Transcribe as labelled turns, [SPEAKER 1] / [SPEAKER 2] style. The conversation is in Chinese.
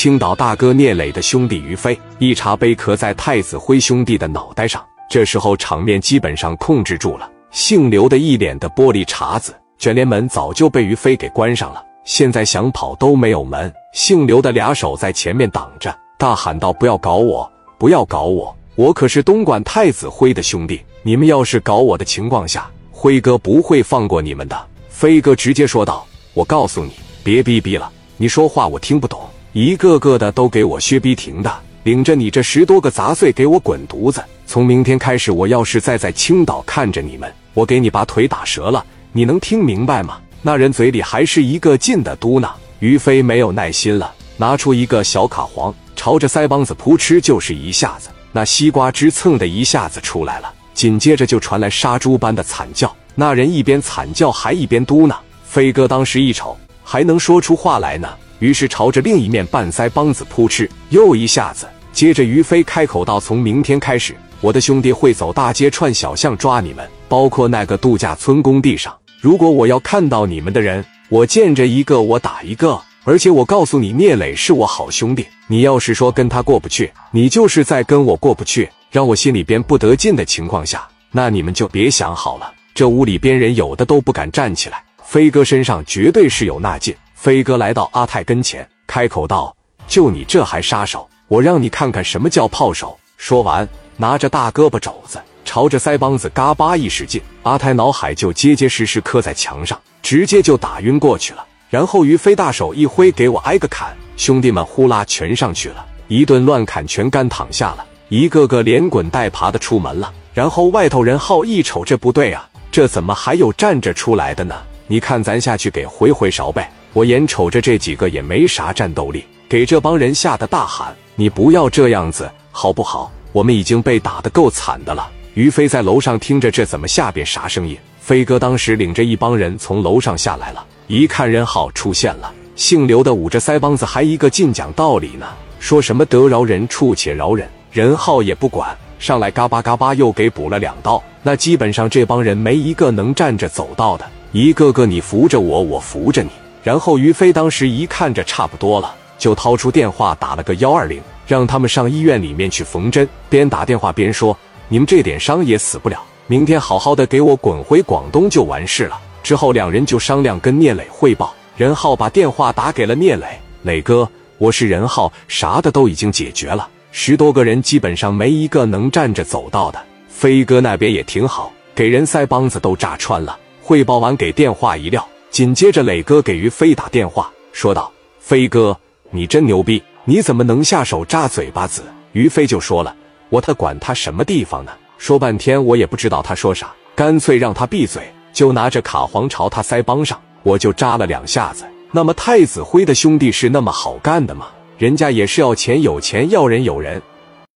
[SPEAKER 1] 青岛大哥聂磊的兄弟于飞一茶杯磕在太子辉兄弟的脑袋上，这时候场面基本上控制住了。姓刘的一脸的玻璃碴子，卷帘门早就被于飞给关上了，现在想跑都没有门。姓刘的俩手在前面挡着，大喊道：“不要搞我，不要搞我！我可是东莞太子辉的兄弟，你们要是搞我的情况下，辉哥不会放过你们的。”飞哥直接说道：“我告诉你，别逼逼了，你说话我听不懂。”一个个的都给我薛逼停的，领着你这十多个杂碎给我滚犊子！从明天开始，我要是再在青岛看着你们，我给你把腿打折了！你能听明白吗？那人嘴里还是一个劲的嘟囔。于飞没有耐心了，拿出一个小卡簧，朝着腮帮子扑哧就是一下子，那西瓜汁蹭的一下子出来了，紧接着就传来杀猪般的惨叫。那人一边惨叫还一边嘟囔。飞哥当时一瞅，还能说出话来呢。于是朝着另一面半腮帮子扑哧又一下子，接着于飞开口道：“从明天开始，我的兄弟会走大街串小巷抓你们，包括那个度假村工地上。如果我要看到你们的人，我见着一个我打一个。而且我告诉你，聂磊是我好兄弟，你要是说跟他过不去，你就是在跟我过不去，让我心里边不得劲的情况下，那你们就别想好了。这屋里边人有的都不敢站起来，飞哥身上绝对是有那劲。”飞哥来到阿泰跟前，开口道：“就你这还杀手？我让你看看什么叫炮手！”说完，拿着大胳膊肘子朝着腮帮子嘎巴一使劲，阿泰脑海就结结实实磕在墙上，直接就打晕过去了。然后于飞大手一挥：“给我挨个砍！”兄弟们呼啦全上去了，一顿乱砍，全干躺下了，一个个连滚带爬的出门了。然后外头人好一瞅，这不对啊，这怎么还有站着出来的呢？你看，咱下去给回回勺呗。我眼瞅着这几个也没啥战斗力，给这帮人吓得大喊：“你不要这样子，好不好？我们已经被打得够惨的了。”于飞在楼上听着，这怎么下边啥声音？飞哥当时领着一帮人从楼上下来了，一看任浩出现了，姓刘的捂着腮帮子，还一个劲讲道理呢，说什么得饶人处且饶人。任浩也不管，上来嘎巴嘎巴又给补了两刀。那基本上这帮人没一个能站着走道的，一个个你扶着我，我扶着你。然后于飞当时一看着差不多了，就掏出电话打了个幺二零，让他们上医院里面去缝针。边打电话边说：“你们这点伤也死不了，明天好好的给我滚回广东就完事了。”之后两人就商量跟聂磊汇报。任浩把电话打给了聂磊：“磊哥，我是任浩，啥的都已经解决了，十多个人基本上没一个能站着走道的。飞哥那边也挺好，给人腮帮子都炸穿了。”汇报完给电话一撂。紧接着，磊哥给于飞打电话，说道：“飞哥，你真牛逼，你怎么能下手扎嘴巴子？”于飞就说了：“我他管他什么地方呢？说半天我也不知道他说啥，干脆让他闭嘴，就拿着卡簧朝他腮帮上，我就扎了两下子。那么太子辉的兄弟是那么好干的吗？人家也是要钱有钱，要人有人。